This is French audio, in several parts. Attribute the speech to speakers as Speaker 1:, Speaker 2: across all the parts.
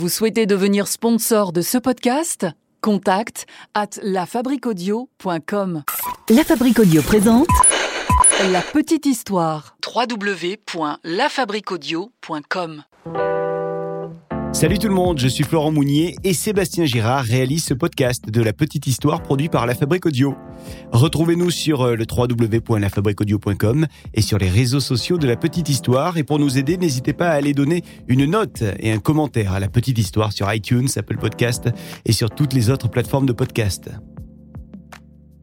Speaker 1: Vous souhaitez devenir sponsor de ce podcast? Contact à lafabriquaudio.com.
Speaker 2: La Fabrique Audio présente
Speaker 1: La petite histoire. www.lafabriquaudio.com.
Speaker 3: Salut tout le monde, je suis Florent Mounier et Sébastien Girard réalise ce podcast de la petite histoire produit par La Fabrique Audio. Retrouvez-nous sur euh, le www.lafabriqueaudio.com et sur les réseaux sociaux de la petite histoire et pour nous aider, n'hésitez pas à aller donner une note et un commentaire à la petite histoire sur iTunes, Apple Podcast et sur toutes les autres plateformes de podcast.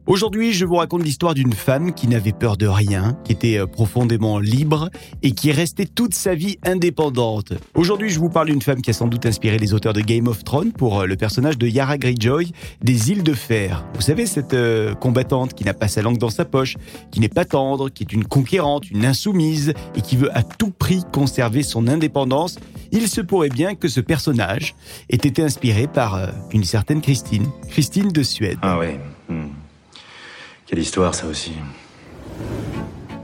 Speaker 3: Aujourd'hui, je vous raconte l'histoire d'une femme qui n'avait peur de rien, qui était euh, profondément libre et qui est restée toute sa vie indépendante. Aujourd'hui, je vous parle d'une femme qui a sans doute inspiré les auteurs de Game of Thrones pour euh, le personnage de Yara Greyjoy des Îles de Fer. Vous savez, cette euh, combattante qui n'a pas sa langue dans sa poche, qui n'est pas tendre, qui est une conquérante, une insoumise et qui veut à tout prix conserver son indépendance. Il se pourrait bien que ce personnage ait été inspiré par une certaine Christine, Christine de Suède.
Speaker 4: Ah ouais. hmm. Quelle histoire ça aussi.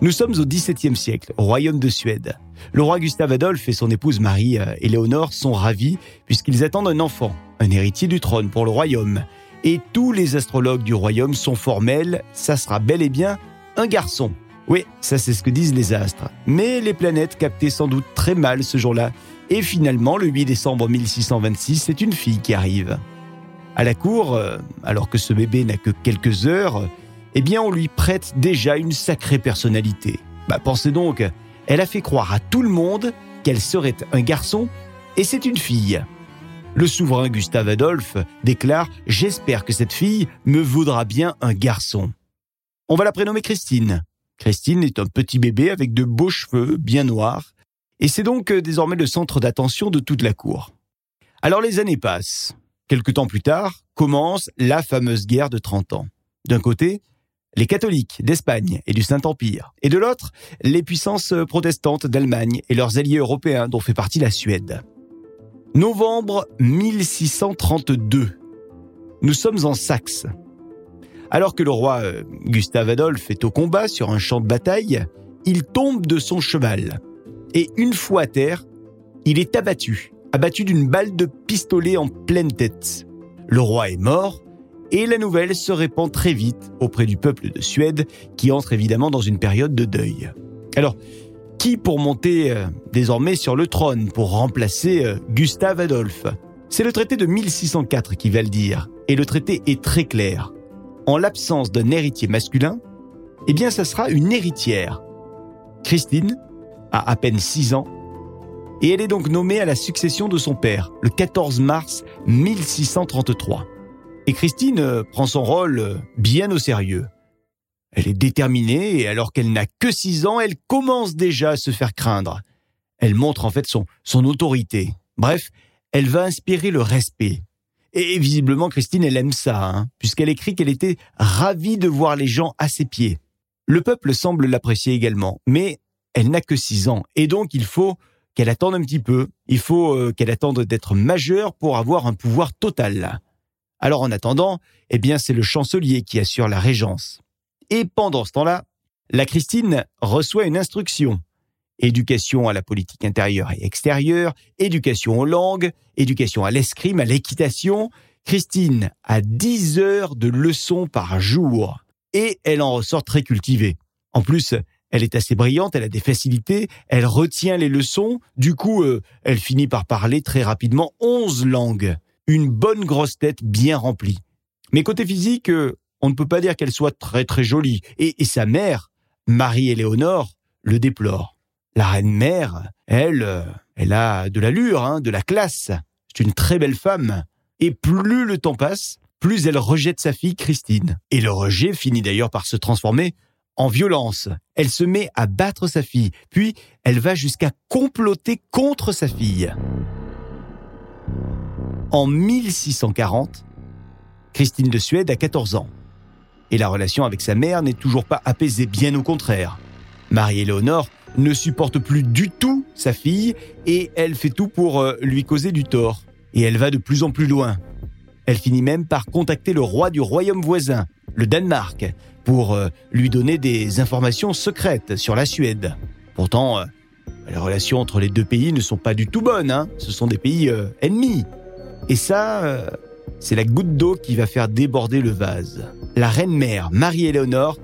Speaker 3: Nous sommes au XVIIe siècle, au royaume de Suède. Le roi Gustave Adolphe et son épouse Marie euh, Éléonore sont ravis puisqu'ils attendent un enfant, un héritier du trône pour le royaume. Et tous les astrologues du royaume sont formels, ça sera bel et bien un garçon. Oui, ça c'est ce que disent les astres. Mais les planètes captaient sans doute très mal ce jour-là. Et finalement, le 8 décembre 1626, c'est une fille qui arrive. À la cour, euh, alors que ce bébé n'a que quelques heures, eh bien on lui prête déjà une sacrée personnalité. Bah pensez donc, elle a fait croire à tout le monde qu'elle serait un garçon et c'est une fille. Le souverain Gustave Adolphe déclare ⁇ J'espère que cette fille me vaudra bien un garçon ⁇ On va la prénommer Christine. Christine est un petit bébé avec de beaux cheveux bien noirs et c'est donc euh, désormais le centre d'attention de toute la cour. Alors les années passent. Quelque temps plus tard, commence la fameuse guerre de 30 ans. D'un côté, les catholiques d'Espagne et du Saint-Empire, et de l'autre, les puissances protestantes d'Allemagne et leurs alliés européens dont fait partie la Suède. Novembre 1632. Nous sommes en Saxe. Alors que le roi euh, Gustave Adolphe est au combat sur un champ de bataille, il tombe de son cheval. Et une fois à terre, il est abattu, abattu d'une balle de pistolet en pleine tête. Le roi est mort, et la nouvelle se répand très vite auprès du peuple de Suède qui entre évidemment dans une période de deuil. Alors, qui pour monter euh, désormais sur le trône pour remplacer euh, Gustave Adolphe? C'est le traité de 1604 qui va le dire, et le traité est très clair. En l'absence d'un héritier masculin, eh bien ça sera une héritière. Christine a à peine 6 ans, et elle est donc nommée à la succession de son père, le 14 mars 1633. Et Christine euh, prend son rôle euh, bien au sérieux. Elle est déterminée et alors qu'elle n'a que 6 ans, elle commence déjà à se faire craindre. Elle montre en fait son, autorité. Bref, elle va inspirer le respect. Et visiblement, Christine, elle aime ça, hein, puisqu'elle écrit qu'elle était ravie de voir les gens à ses pieds. Le peuple semble l'apprécier également, mais elle n'a que 6 ans, et donc il faut qu'elle attende un petit peu. Il faut euh, qu'elle attende d'être majeure pour avoir un pouvoir total. Alors en attendant, eh bien c'est le chancelier qui assure la régence. Et pendant ce temps-là, la Christine reçoit une instruction. Éducation à la politique intérieure et extérieure, éducation aux langues, éducation à l'escrime, à l'équitation. Christine a 10 heures de leçons par jour et elle en ressort très cultivée. En plus, elle est assez brillante, elle a des facilités, elle retient les leçons, du coup, euh, elle finit par parler très rapidement 11 langues une bonne grosse tête bien remplie. Mais côté physique, euh, on ne peut pas dire qu'elle soit très très jolie. Et, sa mère, Marie-Éléonore, le déplore. La reine-mère, elle, euh, elle a de l'allure, hein, de la classe. C'est une très belle femme. Et plus le temps passe, plus elle rejette sa fille Christine. Et le rejet finit d'ailleurs par se transformer en violence. Elle se met à battre sa fille, puis elle va jusqu'à comploter contre sa fille. En 1640, Christine de Suède a 14 ans. Et la relation avec sa mère n'est toujours pas apaisée, bien au contraire. Marie-Éléonore ne supporte plus du tout sa fille et elle fait tout pour euh, lui causer du tort. Et elle va de plus en plus loin. Elle finit même par contacter le roi du royaume voisin, le Danemark, pour euh, lui donner des informations secrètes sur la Suède. Pourtant, euh, Les relations entre les deux pays ne sont pas du tout bonnes, hein. ce sont des pays ennemis. Et ça, euh, c'est la goutte d'eau qui va faire déborder le vase. La reine-mère, Marie-Éléonore,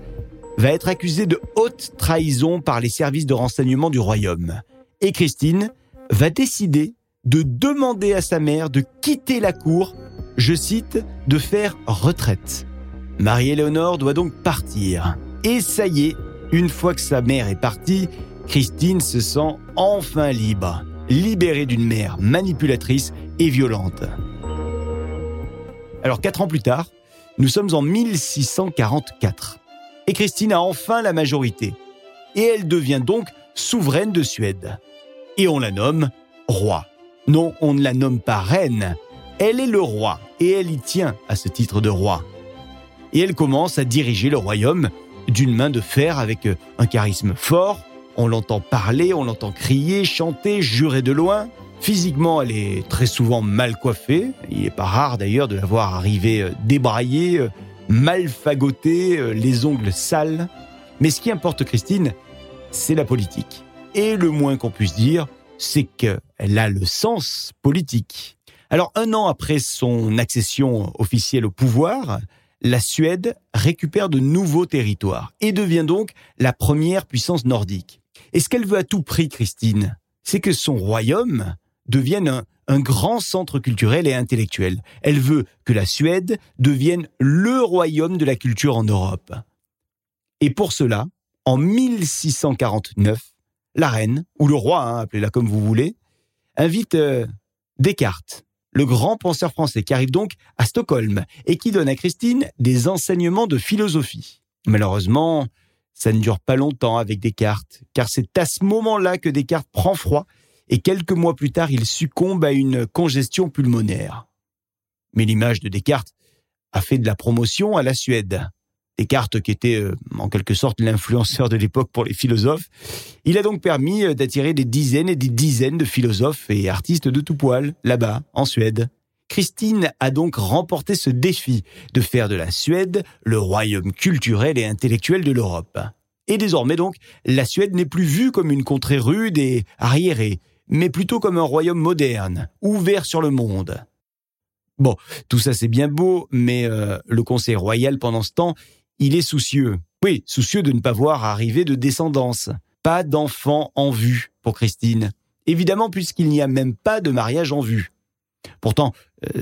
Speaker 3: va être accusée de haute trahison par les services de renseignement du royaume. Et Christine va décider de demander à sa mère de quitter la cour, je cite, de faire retraite. Marie-Éléonore doit donc partir. Et ça y est, une fois que sa mère est partie, Christine se sent enfin libre, libérée d'une mère manipulatrice et violente. Alors quatre ans plus tard, nous sommes en 1644. Et Christine a enfin la majorité. Et elle devient donc souveraine de Suède. Et on la nomme roi. Non, on ne la nomme pas reine. Elle est le roi et elle y tient à ce titre de roi. Et elle commence à diriger le royaume d'une main de fer avec un charisme fort. On l'entend parler, on l'entend crier, chanter, jurer de loin. Physiquement, elle est très souvent mal coiffée. Il n'est pas rare d'ailleurs de la voir arriver euh, débraillée, euh, mal fagotée, euh, les ongles sales. Mais ce qui importe Christine, c'est la politique. Et le moins qu'on puisse dire, c'est qu'elle a le sens politique. Alors un an après son accession officielle au pouvoir, la Suède récupère de nouveaux territoires et devient donc la première puissance nordique. Et ce qu'elle veut à tout prix, Christine, c'est que son royaume devienne un, grand centre culturel et intellectuel. Elle veut que la Suède devienne le royaume de la culture en Europe. Et pour cela, en 1649, la reine, ou le roi, hein, appelez-la comme vous voulez, invite euh, Descartes, le grand penseur français, qui arrive donc à Stockholm et qui donne à Christine des enseignements de philosophie. Malheureusement, ça ne dure pas longtemps avec Descartes, car c'est à ce moment-là que Descartes prend froid et quelques mois plus tard, il succombe à une congestion pulmonaire. Mais l'image de Descartes a fait de la promotion à la Suède. Descartes, qui était euh, en quelque sorte l'influenceur de l'époque pour les philosophes, il a donc permis euh, d'attirer des dizaines et des dizaines de philosophes et artistes de tout poil, là-bas, en Suède. Christine a donc remporté ce défi de faire de la Suède le royaume culturel et intellectuel de l'Europe. Et désormais donc, la Suède n'est plus vue comme une contrée rude et arriérée, mais plutôt comme un royaume moderne, ouvert sur le monde. Bon, tout ça c'est bien beau, mais euh, le Conseil royal pendant ce temps, il est soucieux. Oui, soucieux de ne pas voir arriver de descendance. Pas d'enfants en vue pour Christine. Évidemment, puisqu'il n'y a même pas de mariage en vue. Pourtant,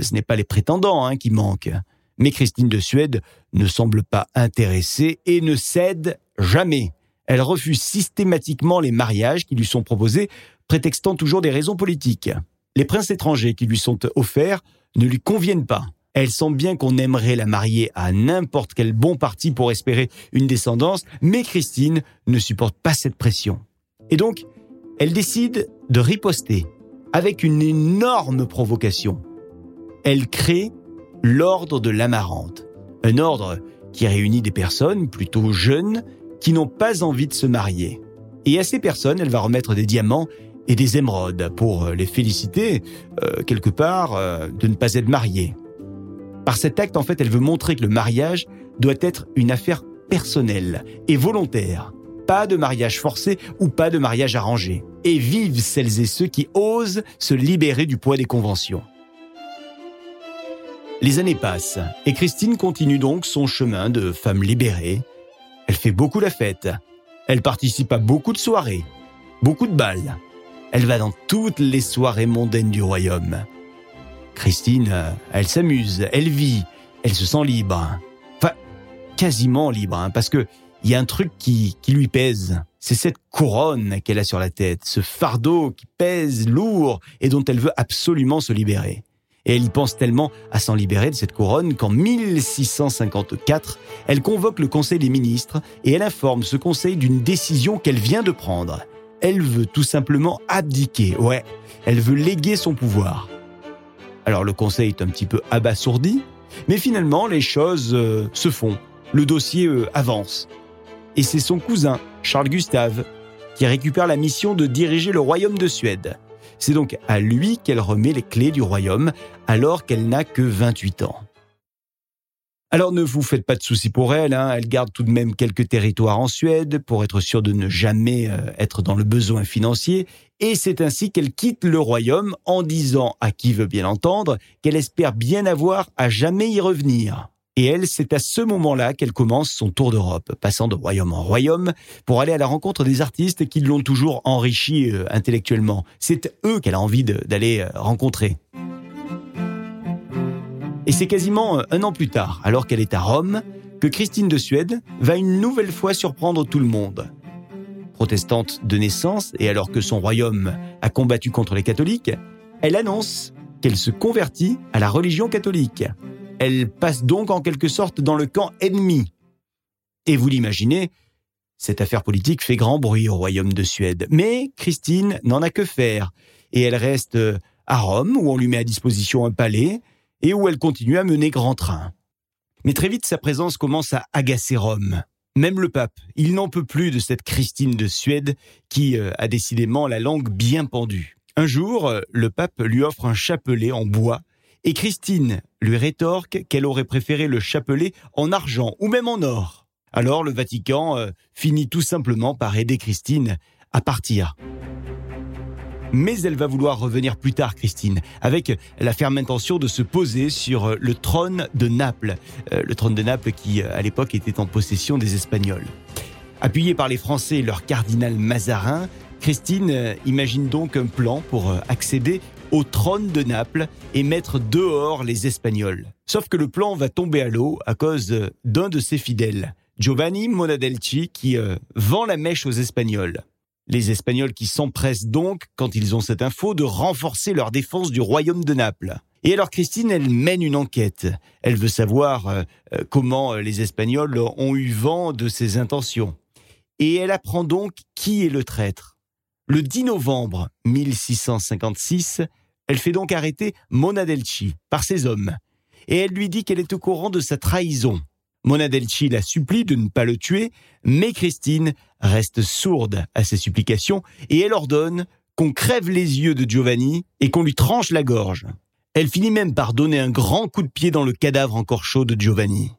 Speaker 3: ce n'est pas les prétendants hein, qui manquent. Mais Christine de Suède ne semble pas intéressée et ne cède jamais. Elle refuse systématiquement les mariages qui lui sont proposés prétextant toujours des raisons politiques. Les princes étrangers qui lui sont offerts ne lui conviennent pas. Elle sent bien qu'on aimerait la marier à n'importe quel bon parti pour espérer une descendance, mais Christine ne supporte pas cette pression. Et donc, elle décide de riposter avec une énorme provocation. Elle crée l'ordre de l'amarante, un ordre qui réunit des personnes plutôt jeunes qui n'ont pas envie de se marier. Et à ces personnes, elle va remettre des diamants et des émeraudes pour euh, les féliciter, euh, quelque part, euh, de ne pas être mariés. Par cet acte, en fait, elle veut montrer que le mariage doit être une affaire personnelle et volontaire. Pas de mariage forcé ou pas de mariage arrangé. Et vivent celles et ceux qui osent se libérer du poids des conventions. Les années passent et Christine continue donc son chemin de femme libérée. Elle fait beaucoup la fête. Elle participe à beaucoup de soirées, beaucoup de balles. Elle va dans toutes les soirées mondaines du royaume. Christine, elle s'amuse, elle vit, elle se sent libre. Enfin, quasiment libre, hein, parce que il y a un truc qui, qui lui pèse. C'est cette couronne qu'elle a sur la tête, ce fardeau qui pèse lourd et dont elle veut absolument se libérer. Et elle y pense tellement à s'en libérer de cette couronne qu'en 1654, elle convoque le Conseil des ministres et elle informe ce Conseil d'une décision qu'elle vient de prendre elle veut tout simplement abdiquer, ouais, elle veut léguer son pouvoir. Alors le conseil est un petit peu abasourdi, mais finalement les choses euh, se font, le dossier euh, avance. Et c'est son cousin, Charles Gustave, qui récupère la mission de diriger le royaume de Suède. C'est donc à lui qu'elle remet les clés du royaume alors qu'elle n'a que 28 ans. Alors ne vous faites pas de soucis pour elle, hein. elle garde tout de même quelques territoires en Suède pour être sûre de ne jamais euh, être dans le besoin financier, et c'est ainsi qu'elle quitte le royaume en disant à qui veut bien entendre qu'elle espère bien avoir à jamais y revenir. Et elle, c'est à ce moment-là qu'elle commence son tour d'Europe, passant de royaume en royaume pour aller à la rencontre des artistes qui l'ont toujours enrichi euh, intellectuellement. C'est eux qu'elle a envie d'aller euh, rencontrer. Et c'est quasiment euh, un an plus tard, alors qu'elle est à Rome, que Christine de Suède va une nouvelle fois surprendre tout le monde. Protestante de naissance, et alors que son royaume a combattu contre les catholiques, elle annonce qu'elle se convertit à la religion catholique. Elle passe donc en quelque sorte dans le camp ennemi. Et vous l'imaginez, cette affaire politique fait grand bruit au royaume de Suède. Mais Christine n'en a que faire, et elle reste à Rome, où on lui met à disposition un palais, et où elle continue à mener grand train. Mais très vite, sa présence commence à agacer Rome. Même le pape, il n'en peut plus de cette Christine de Suède qui euh, a décidément la langue bien pendue. Un jour, euh, le pape lui offre un chapelet en bois et Christine lui rétorque qu'elle aurait préféré le chapelet en argent ou même en or. Alors le Vatican euh, finit tout simplement par aider Christine à partir. Mais elle va vouloir revenir plus tard, Christine, avec la ferme intention de se poser sur le trône de Naples, euh, le trône de Naples qui, euh, à l'époque, était en possession des Espagnols. Appuyée par les Français et leur cardinal Mazarin, Christine euh, imagine donc un plan pour accéder au trône de Naples et mettre dehors les Espagnols. Sauf que le plan va tomber à l'eau à cause d'un de ses fidèles, Giovanni Monadelci, qui vend la mèche aux Espagnols. Les Espagnols qui s'empressent donc, quand ils ont cette info, de renforcer leur défense du royaume de Naples. Et alors Christine, elle mène une enquête. Elle veut savoir euh, euh, comment euh, les Espagnols ont eu vent de ses intentions. Et elle apprend donc qui est le traître. Le 10 novembre 1656, elle fait donc arrêter Monadelci par ses hommes. Et elle lui dit qu'elle est au courant de sa trahison. Monadelci la supplie de ne pas le tuer, mais Christine reste sourde à ses supplications et elle ordonne qu'on crève les yeux de Giovanni et qu'on lui tranche la gorge. Elle finit même par donner un grand coup de pied dans le cadavre encore chaud de Giovanni.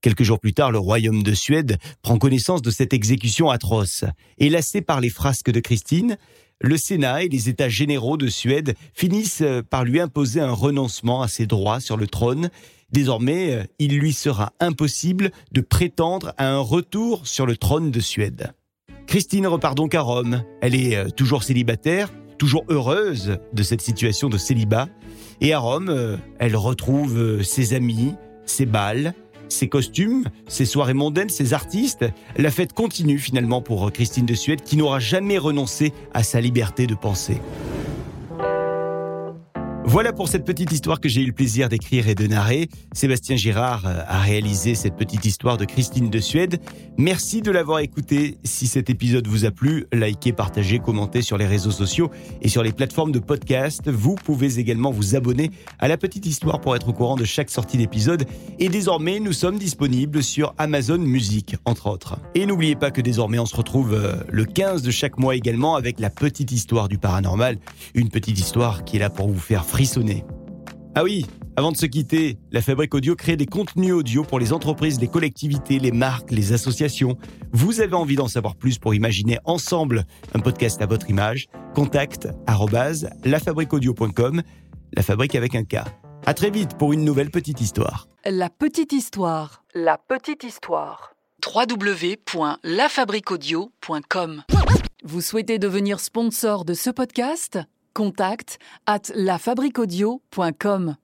Speaker 3: Quelques jours plus tard, le royaume de Suède prend connaissance de cette exécution atroce, et lassé par les frasques de Christine, le Sénat et les États généraux de Suède finissent par lui imposer un renoncement à ses droits sur le trône Désormais, euh, il lui sera impossible de prétendre à un retour sur le trône de Suède. Christine repart donc à Rome. Elle est euh, toujours célibataire, toujours heureuse de cette situation de célibat. Et à Rome, euh, elle retrouve ses amis, ses balles, ses costumes, ses soirées mondaines, ses artistes. La fête continue finalement pour Christine de Suède qui n'aura jamais renoncé à sa liberté de penser. Voilà pour cette petite histoire que j'ai eu le plaisir d'écrire et de narrer. Sébastien Girard euh, a réalisé cette petite histoire de Christine de Suède. Merci de l'avoir écouté. Si cet épisode vous a plu, likez, partagez, commentez sur les réseaux sociaux et sur les plateformes de podcast. Vous pouvez également vous abonner à la petite histoire pour être au courant de chaque sortie d'épisode. Et désormais, nous sommes disponibles sur Amazon Music, entre autres. Et n'oubliez pas que désormais, on se retrouve euh, le 15 de chaque mois également avec la petite histoire du paranormal. Une petite histoire qui est là pour vous faire frissonner ah oui, avant de se quitter, la Fabrique Audio crée des contenus audio pour les entreprises, les collectivités, les marques, les associations. Vous avez envie d'en savoir plus pour imaginer ensemble un podcast à votre image? Contact lafabriqueaudio.com, la fabrique avec un K. À très vite pour une nouvelle petite histoire.
Speaker 1: La petite histoire. La petite histoire. www.lafabriqueaudio.com. Vous souhaitez devenir sponsor de ce podcast? Contact at lafabriquaudio.com.